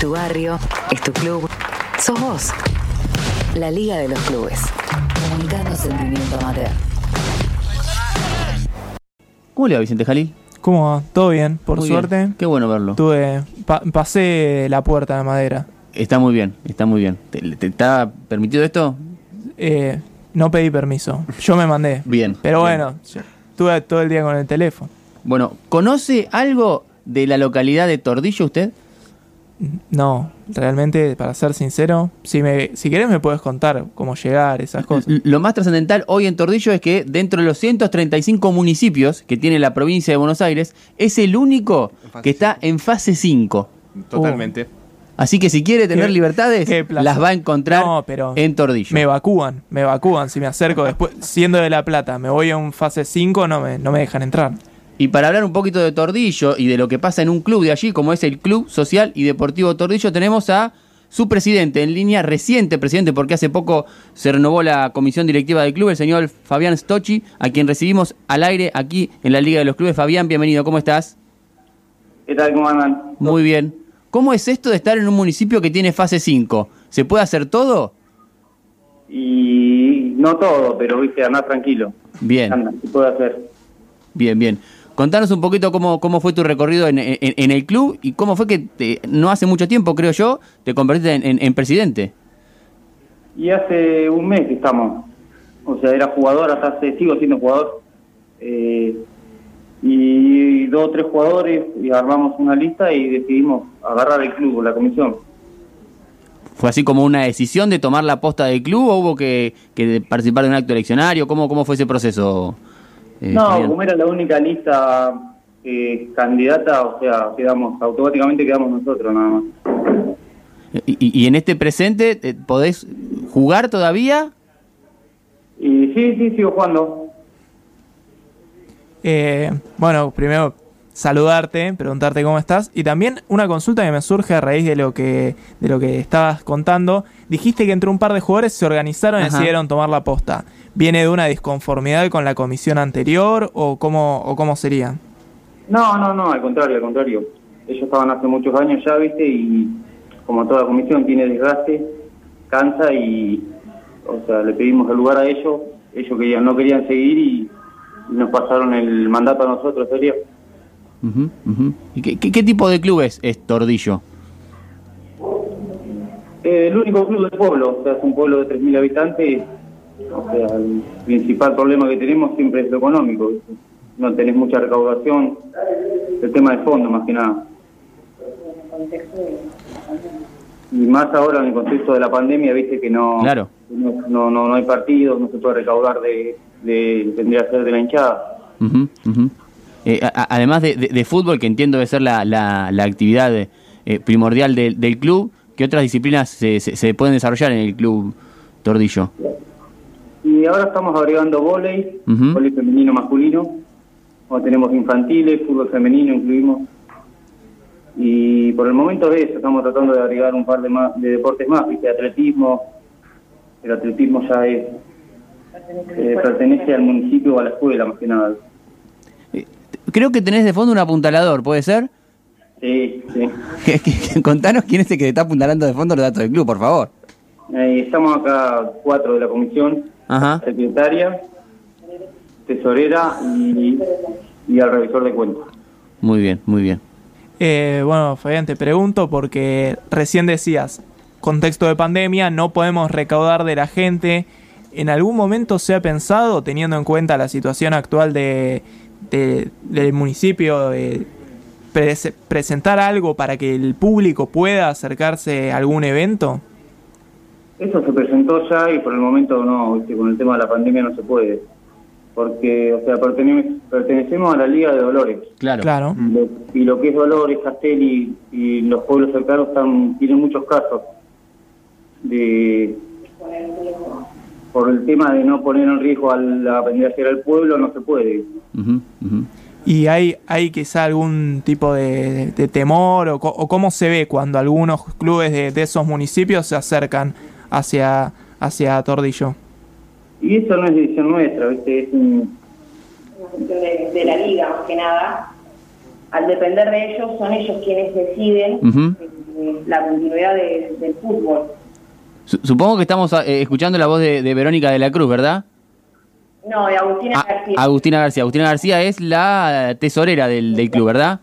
tu barrio, es tu club, sos vos. La Liga de los Clubes. Comunicando sentimiento amateur. ¿Cómo le va Vicente Jalil? ¿Cómo va? ¿Todo bien? Por Muy bien. suerte. Qué bueno verlo. Tuve, pa- pasé la puerta de madera. Está muy bien, está muy bien. ¿Te, te está permitido esto? Eh, no pedí permiso. Yo me mandé. Bien. Pero bien. bueno, estuve todo el día con el teléfono. Bueno, ¿conoce algo de la localidad de Tordillo usted? No, realmente, para ser sincero, si, me, si querés me puedes contar cómo llegar, esas cosas. Lo más trascendental hoy en Tordillo es que dentro de los 135 municipios que tiene la provincia de Buenos Aires, es el único que está en fase 5. Totalmente. Así que si quiere tener Qué- libertades, qué las va a encontrar No, pero en Tordillo. Me evacúan, me evacúan. Si me acerco después, siendo de La Plata, me voy a un fase 5, no me, no me dejan entrar. Y para hablar un poquito de Tordillo y de lo que pasa en un club de allí, como es el Club Social y Deportivo Tordillo, tenemos a su presidente en línea, reciente presidente, porque hace poco se renovó la comisión directiva del club, el señor Fabián Stocci, a quien recibimos al aire aquí en la Liga de los Clubes. Fabián, bienvenido, ¿cómo estás? ¿Qué tal? ¿Cómo andan? Muy bien. ¿Cómo es esto de estar en un municipio que tiene fase 5? ¿Se puede hacer todo? Y no todo, pero viste, andar tranquilo. Bien, Anda, se puede hacer. bien, bien. Contanos un poquito cómo, cómo fue tu recorrido en, en- en el club y cómo fue que te- no hace mucho tiempo, creo yo, te convertiste en- en- en presidente. Y hace un mes que estamos. O sea, era jugador, hasta hace, sigo siendo jugador. Eh, y dos o tres jugadores, y armamos una lista y decidimos agarrar el club, la comisión. ¿Fue así como una decisión de tomar la posta del club o hubo que, que participar de un acto eleccionario? ¿Cómo, cómo fue ese proceso? Eh, no, como era la única lista eh, candidata, o sea, quedamos, automáticamente quedamos nosotros nada más. y, y- y en este presente eh, podés jugar todavía? Y sí, sí, sigo jugando. Eh, bueno, primero saludarte, preguntarte cómo estás y también una consulta que me surge a raíz de lo que de lo que estabas contando. Dijiste que entre un par de jugadores se organizaron y Ajá. decidieron tomar la posta. ¿Viene de una disconformidad con la comisión anterior o cómo o cómo sería? No, no, no, al contrario, al contrario. Ellos estaban hace muchos años ya, viste, y como toda comisión tiene desgaste, cansa y, o sea, le pedimos el lugar a ellos, ellos querían, no querían seguir y, y nos pasaron el mandato a nosotros, Ujú, ujú. ¿Y qué, qué- qué tipo de club es, es Tordillo? Eh, el único club del pueblo, o sea, es un pueblo de 3.000 habitantes, o sea, el principal problema que tenemos siempre es lo económico, no tenés mucha recaudación, el tema de fondo más que nada. Y más ahora en el contexto de la pandemia, viste que no, Claro. no, no, no, no hay partidos, no se puede recaudar de, de tendría que ser de la hinchada. Ujú, ujú. Eh, a- además de, de- de fútbol, que entiendo debe ser la, la- la actividad eh, primordial del, del club, ¿qué otras disciplinas se, se- se pueden desarrollar en el club Tordillo? Y ahora estamos agregando volei, Ujú. volei femenino, masculino. O tenemos infantiles, fútbol femenino incluimos. Y por el momento es eso, estamos tratando de agregar un par de, más, de deportes más, ¿viste? atletismo. El atletismo ya es eh, pertenece al municipio o a la escuela más que nada. Creo que tenés de fondo un apuntalador, ¿puede ser? Sí, sí. Contanos quién es el que te está apuntalando de fondo los datos del club, por favor. Eh, estamos acá cuatro de la comisión, Ajá. secretaria, tesorera y, y al revisor de cuentas. Muy bien, muy bien. Eh, bueno, Fabián, te pregunto porque recién decías, contexto de pandemia, no podemos recaudar de la gente. ¿En algún momento se ha pensado, teniendo en cuenta la situación actual de, de- del municipio, de prese- presentar algo para que el público pueda acercarse a algún evento? Eso se presentó ya y por el momento no, ¿viste? con el tema de la pandemia no se puede. Porque, o sea, pertene- pertenecemos a la Liga de Dolores. Claro. Claro. Y lo, y lo que es Dolores, Castelli y los pueblos cercanos están, tienen muchos casos de por el tema de no poner en riesgo a la pendencia al pueblo no se puede. ¿Y hay, hay quizá algún tipo de, de temor o, co- o cómo se ve cuando algunos clubes de, de esos municipios se acercan hacia, hacia Tordillo? Y eso no es decisión nuestra, ¿viste? Es un, una cuestión de, de la liga más que nada. Al depender de ellos, son ellos quienes deciden eh, la continuidad de- del fútbol. Su- Supongo que estamos eh, escuchando la voz de, de Verónica de la Cruz, ¿verdad? No, de Agustina Ah, García. Agustina García. Agustina García es la tesorera del, del club, ¿verdad?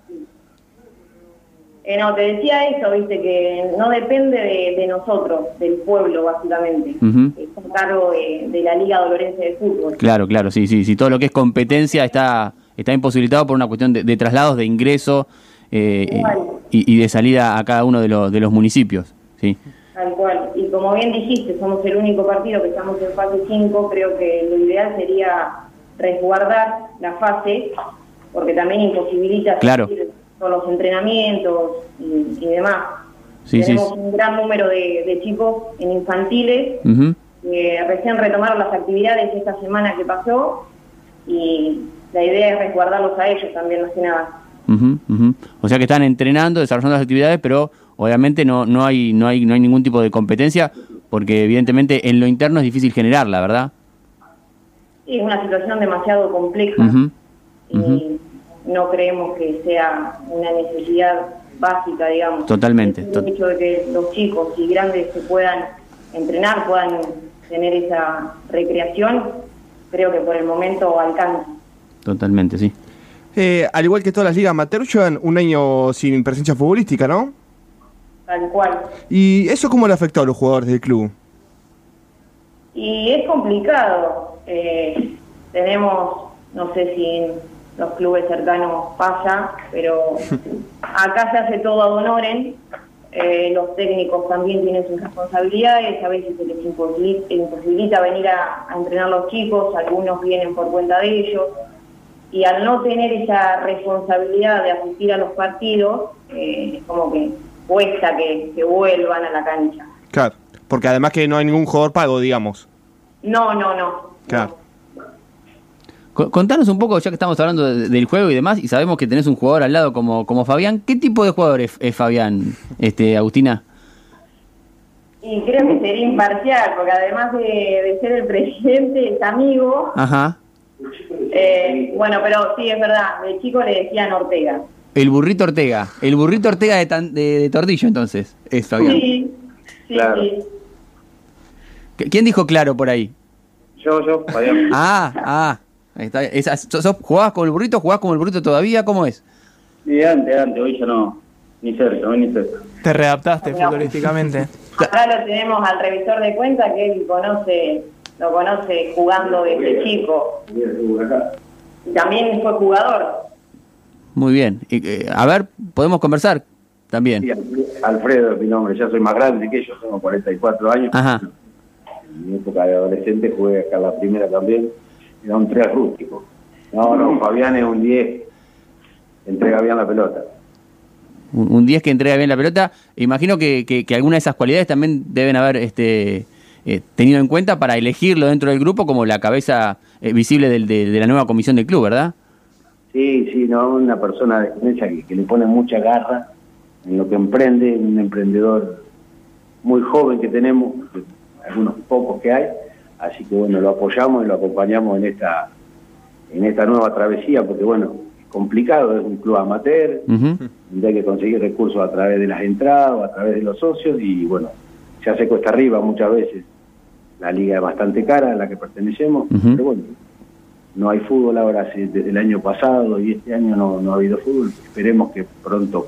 Eh, no, te decía eso, viste, que no depende de, de nosotros, del pueblo, básicamente. Ujú. Es un cargo de, de la Liga Dolorense de Fútbol. Claro, claro, sí, sí, sí. Todo lo que es competencia está, está imposibilitado por una cuestión de, de traslados, de ingreso eh, y, y de salida a cada uno de, los de los municipios. Sí. Tal cual. Y como bien dijiste, somos el único partido que estamos en fase 5. Creo que lo ideal sería resguardar la fase, porque también imposibilita Claro. con los entrenamientos y, y demás. Sí, Tenemos sí. un gran número de, de chicos en infantiles Ujú. que recién retomaron las actividades esta semana que pasó y la idea es resguardarlos a ellos también, más que nada. Ujú. O sea que están entrenando, desarrollando las actividades, pero obviamente no, no, hay, no, hay, no hay ningún tipo de competencia, porque evidentemente en lo interno es difícil generarla, ¿verdad? Y es una situación demasiado compleja. Y no creemos que sea una necesidad básica, digamos. Totalmente, El hecho de que los chicos y grandes se puedan entrenar, puedan tener esa recreación, creo que por el momento alcanza. Totalmente, sí. Eh, al igual que todas las ligas amateur, llevan un año sin presencia futbolística, ¿no? Tal cual. ¿Y eso cómo le afectó a los jugadores del club? Y es complicado. Eh, tenemos, no sé si en los clubes cercanos pasa, pero acá se hace todo ad honorem. Eh, los técnicos también tienen sus responsabilidades, a veces se les imposi- imposibilita venir a, a entrenar los chicos, algunos vienen por cuenta de ellos. Y al no tener esa responsabilidad de asistir a los partidos, eh, como que cuesta que, que vuelvan a la cancha. Claro. Porque además que no hay ningún jugador pago, digamos. No, no, no. Claro. Co- Contanos un poco, ya que estamos hablando de- del juego y demás, y sabemos que tenés un jugador al lado como, como Fabián. ¿Qué tipo de jugador es, es Fabián, este, Agustina? Y creo que sería imparcial, porque además de, de ser el presidente, es amigo. Ajá. Eh, bueno, pero sí, es verdad, de chico le decían Ortega. El burrito Ortega. El burrito Ortega de, tan- de- de Tordillo, entonces, es Fabián. Sí, sí, Claro. sí. ¿Qu- ¿Quién dijo claro por ahí? Yo, yo, Fabián. Ah, ah. Ahí está. Esa- sos- sos- ¿Jugabas con el burrito? ¿Jugás con el burrito todavía? ¿Cómo es? Y antes, antes, hoy ya no. Ni cerca, hoy ni cerca. Te readaptaste No. futbolísticamente. Acá lo tenemos al revisor de cuenta que él conoce, lo conoce jugando desde chico. Y también fue jugador. Muy bien. Y, eh, a ver, podemos conversar también. Sí, Alfredo es mi nombre, ya soy más grande que yo, tengo 44 años. Ajá. En mi época de adolescente jugué acá la primera también, era un 3 rústico. No, no, Fabián es un 10, entrega bien la pelota. Un un 10 que entrega bien la pelota. Imagino que, que, que algunas de esas cualidades también deben haber este, eh, tenido en cuenta para elegirlo dentro del grupo como la cabeza eh, visible del- de, de la nueva comisión del club, ¿verdad? Sí, sí, no, una persona de experiencia que, que le pone mucha garra en lo que emprende, un emprendedor muy joven que tenemos, algunos pocos que hay, así que bueno, lo apoyamos y lo acompañamos en esta en esta nueva travesía, porque bueno, es complicado, es un club amateur, donde hay que conseguir recursos a través de las entradas o a través de los socios y bueno, se hace cuesta arriba muchas veces. La liga es bastante cara a la que pertenecemos, pero bueno, no hay fútbol ahora hace- el año pasado y este año no, no ha habido fútbol. Esperemos que pronto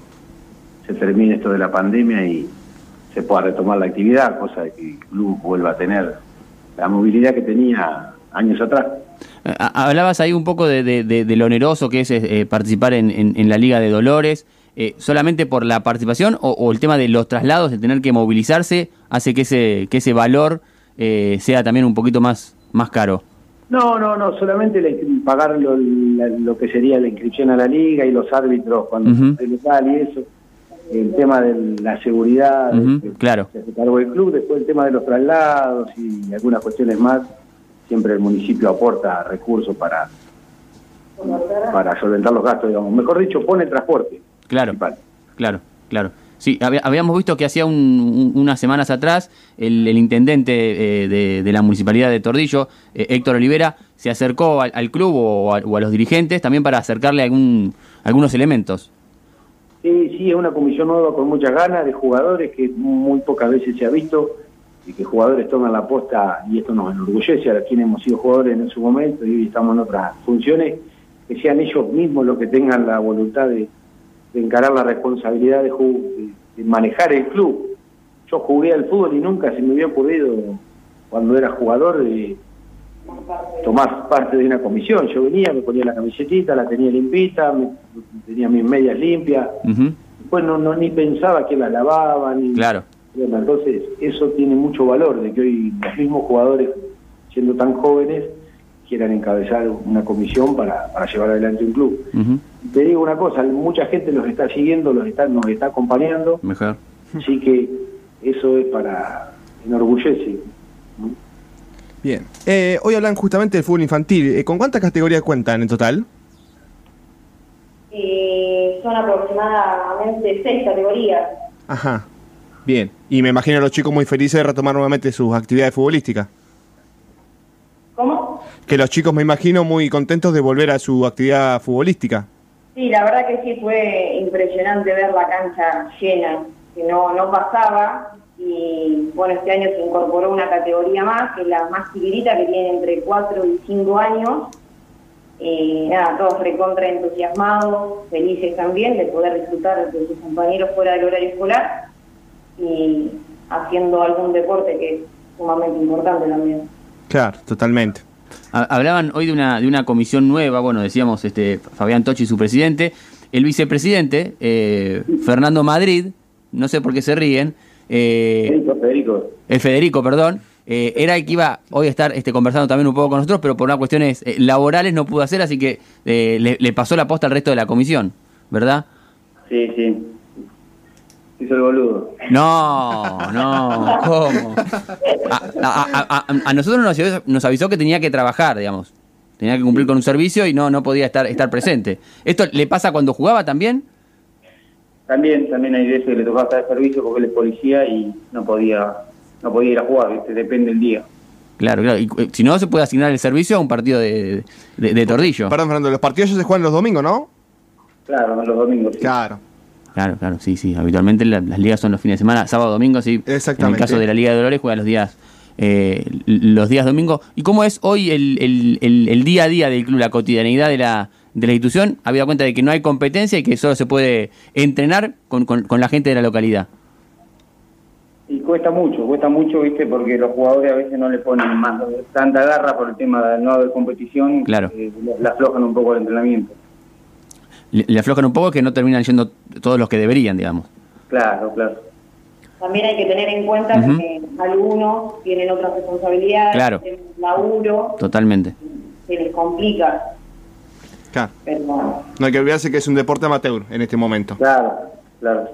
se termine esto de la pandemia y se pueda retomar la actividad, cosa de que el club vuelva a tener la movilidad que tenía años atrás. Eh, ha- Hablabas ahí un poco de, de- lo oneroso que es eh, participar en, la Liga de Dolores. Eh, ¿Solamente por la participación o, o el tema de los traslados, de tener que movilizarse, hace que ese, que ese valor eh, sea también un poquito más, más caro? No, no, no, solamente la inscri- pagar lo, la- lo que sería la inscripción a la liga y los árbitros cuando Ujú. se local y eso. El tema de la seguridad, Ujú, que claro. se hace cargo del club, después el tema de los traslados y algunas cuestiones más, siempre el municipio aporta recursos para, para solventar los gastos, digamos. Mejor dicho, pone transporte. Claro, principal. claro, claro. Sí, había- habíamos visto que hacía un- un- unas semanas atrás el, el intendente eh, de, la municipalidad de Tordillo, eh, Héctor Olivera, se acercó al, al club o a, o a los dirigentes también para acercarle algún, algunos elementos. Sí, sí, es una comisión nueva con muchas ganas de jugadores que muy pocas veces se ha visto y que jugadores toman la posta y esto nos enorgullece. A quienes hemos sido jugadores en su momento y hoy estamos en otras funciones, que sean ellos mismos los que tengan la voluntad de, de encarar la responsabilidad de, ju- de manejar el club. Yo jugué al fútbol y nunca se me había ocurrido cuando era jugador de tomar parte de una comisión. Yo venía, me ponía la camisetita, la tenía limpita, me- tenía mis medias limpias. Ujú, Después no, no ni pensaba que la lavaban. Ni, Claro. Bueno, Entonces, eso tiene mucho valor, de que hoy los mismos jugadores, siendo tan jóvenes, quieran encabezar una comisión para, para llevar adelante un club. ujú, Te digo una cosa, mucha gente los está siguiendo, los está, nos está acompañando, Mejor. así que eso es para enorgullece. ¿no? Bien. Eh, hoy hablan justamente del fútbol infantil. Eh, ¿Con cuántas categorías cuentan en total? Y son aproximadamente seis categorías. Ajá. Bien. Y me imagino a los chicos muy felices de retomar nuevamente sus actividades futbolísticas. Que los chicos me imagino muy contentos de volver a su actividad futbolística. Sí, la verdad que sí fue impresionante ver la cancha llena, que no, no pasaba. Y bueno, este año se incorporó una categoría más, que es la más chiquitita, que tiene entre 4 y 5 años. Y nada, todos recontra entusiasmados, felices también de poder disfrutar de sus compañeros fuera del horario escolar y haciendo algún deporte que es sumamente importante también. Claro, totalmente. Ha- Hablaban hoy de una, de una comisión nueva, bueno, decíamos este Fabián Tochi, su presidente, el vicepresidente, eh, Fernando Madrid, no sé por qué se ríen, eh, Federico, Federico. el Federico, perdón, eh, era el que iba hoy a estar este, conversando también un poco con nosotros, pero por unas cuestiones eh, laborales no pudo hacer, así que eh, le, le pasó la posta al resto de la comisión, ¿verdad? Sí, sí. Hizo el boludo. No, no, ¿cómo? A, a- a- a- a nosotros nos avisó, nos avisó que tenía que trabajar, digamos. Tenía que cumplir con un servicio y no, no podía estar, estar presente. ¿Esto le pasa cuando jugaba también? También, también hay veces que le tocaba estar de servicio porque él es policía y no podía, no podía ir a jugar, ¿viste? depende del día. Claro, claro. Y, eh, si no, se puede asignar el servicio a un partido de, de- de tordillo. Perdón, Fernando, los partidos ya se juegan los domingos, ¿no? Claro, los domingos. sí. Claro. Claro, claro, sí, sí. Habitualmente la- las ligas son los fines de semana, sábado, domingo, sí. Exactamente. En el caso de la Liga de Dolores juega los días eh, los días domingo. ¿Y cómo es hoy el, el- el- el día a día del club, la cotidianidad de la, de la institución? Había cuenta de que no hay competencia y que solo se puede entrenar con, con- con la gente de la localidad. Y cuesta mucho, cuesta mucho, ¿viste? Porque los jugadores a veces no le ponen más tanta garra por el tema de no haber competición. Claro. eh, le- le aflojan un poco el entrenamiento. Le, le aflojan un poco que no terminan yendo todos los que deberían, digamos. Claro, claro. También hay que tener en cuenta que algunos tienen otras responsabilidades, Claro. tienen laburo, Totalmente. se les complica, Claro. pero No hay que olvidarse que es un deporte amateur en este momento. Claro, claro.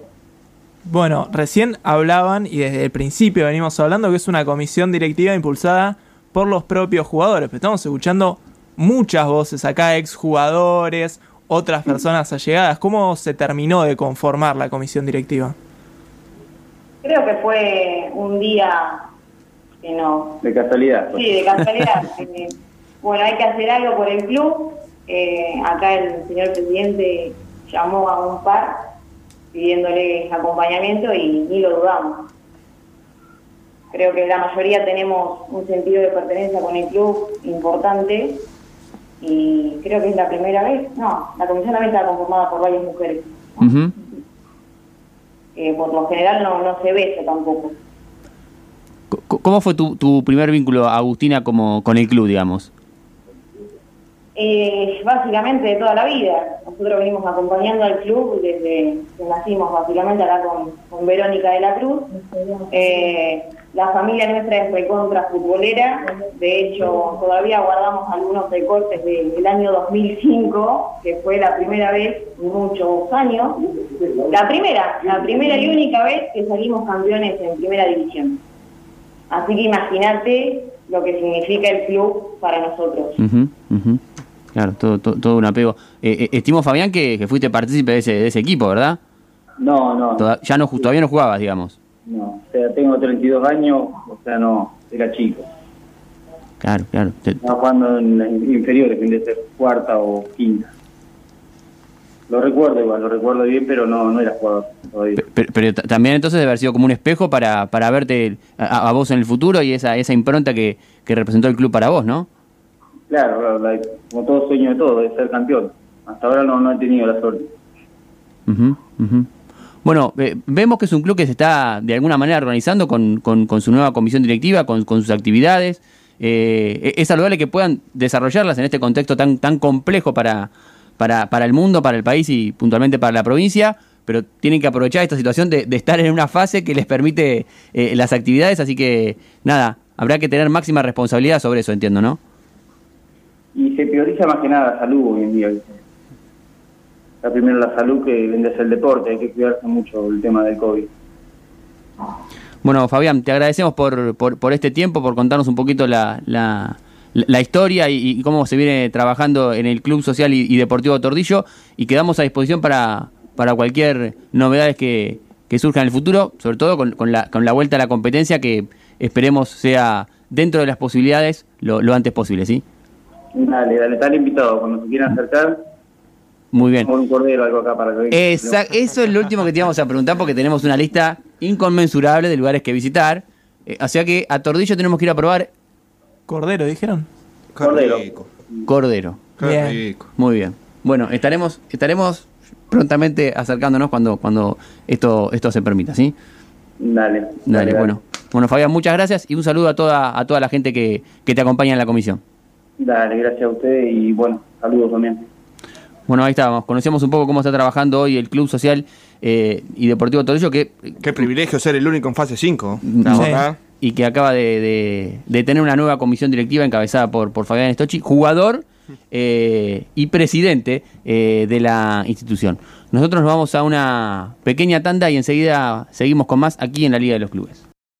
Bueno, recién hablaban y desde el principio venimos hablando que es una comisión directiva impulsada por los propios jugadores. Pero estamos escuchando muchas voces acá, exjugadores, otras personas allegadas. ¿Cómo se terminó de conformar la comisión directiva? creo que fue un día que no, De casualidad. pues. sí, de casualidad. Eh, bueno, hay que hacer algo por el club. Eh, acá el señor presidente llamó a un par pidiéndole acompañamiento y ni lo dudamos. Creo que la mayoría tenemos un sentido de pertenencia con el club importante y creo que es la primera vez, no, la comisión también está conformada por varias mujeres. Eh, por lo general no, no se ve eso tampoco. ¿Cómo fue tu, tu primer vínculo, Agustina, como, con el club, digamos? Eh, básicamente de toda la vida. Nosotros venimos acompañando al club desde que nacimos, básicamente acá con, con Verónica de la Cruz. Eh, la familia nuestra es recontra futbolera. De hecho, todavía guardamos algunos recortes de- del año 2005, que fue la primera vez en muchos años. La primera, la primera y única vez que salimos campeones en primera división. Así que imagínate lo que significa el club para nosotros. Claro, todo, todo, todo un apego. Eh, eh, estimo, Fabián, que, que fuiste partícipe de ese, de ese equipo, ¿verdad? No, no, Toda- ya no, todavía no jugabas, digamos. No. O sea, tengo 32 años, o sea, no, era chico. Claro, claro. Estaba jugando en las inferiores, en de ser cuarta o quinta. Lo recuerdo igual, lo recuerdo bien, pero no, no era jugador todavía. Pe- Pero, pero ta- también entonces debe haber sido como un espejo para, para verte a, a vos en el futuro y esa, esa impronta que, que representó el club para vos, ¿no? Claro, claro, la- como todo sueño de todo, de ser campeón. Hasta ahora no, no he tenido la suerte. Ujú, ujú. Bueno, eh, vemos que es un club que se está de alguna manera organizando con, con- su nueva comisión directiva, con, con sus actividades. Eh, es saludable que puedan desarrollarlas en este contexto tan, tan complejo para, para, para el mundo, para el país y puntualmente para la provincia, pero tienen que aprovechar esta situación de, de estar en una fase que les permite eh, las actividades, así que nada, habrá que tener máxima responsabilidad sobre eso, entiendo, ¿no? Y se prioriza más que nada la salud hoy en día. Está primero la salud que vende el deporte, hay que cuidarse mucho el tema del COVID. Bueno, Fabián, te agradecemos por, por, por este tiempo, por contarnos un poquito la, la, la historia y, y cómo se viene trabajando en el Club Social y, y Deportivo Tordillo y quedamos a disposición para, para cualquier novedades que, que surja en el futuro, sobre todo con, con, la, con la vuelta a la competencia que esperemos sea dentro de las posibilidades lo, lo antes posible, ¿sí? Dale, dale, tal invitado. Cuando se quieran acercar, Muy bien. por un cordero algo acá para que Esa- eso es lo último que te íbamos a preguntar porque tenemos una lista inconmensurable de lugares que visitar. Eh, o sea que a Tordillo tenemos que ir a probar Cordero, dijeron. Cordero. Cordero. qué Bien. Muy bien. Bueno, estaremos, estaremos prontamente acercándonos cuando, cuando esto, esto se permita, ¿sí? Dale, dale, Dale, dale. bueno. Bueno, Fabián, muchas gracias y un saludo a toda, a toda la gente que, que te acompaña en la comisión. Dale, gracias a usted y bueno, saludos también. Bueno, ahí estábamos. Conocíamos un poco cómo está trabajando hoy el Club Social eh, y Deportivo Tordillo, que Qué privilegio ser el único en fase 5. Sí. La verdad. y que acaba de, de- de tener una nueva comisión directiva encabezada por, por Fabián Stocchi, jugador eh, y presidente eh, de la institución. Nosotros nos vamos a una pequeña tanda y enseguida seguimos con más aquí en la Liga de los Clubes.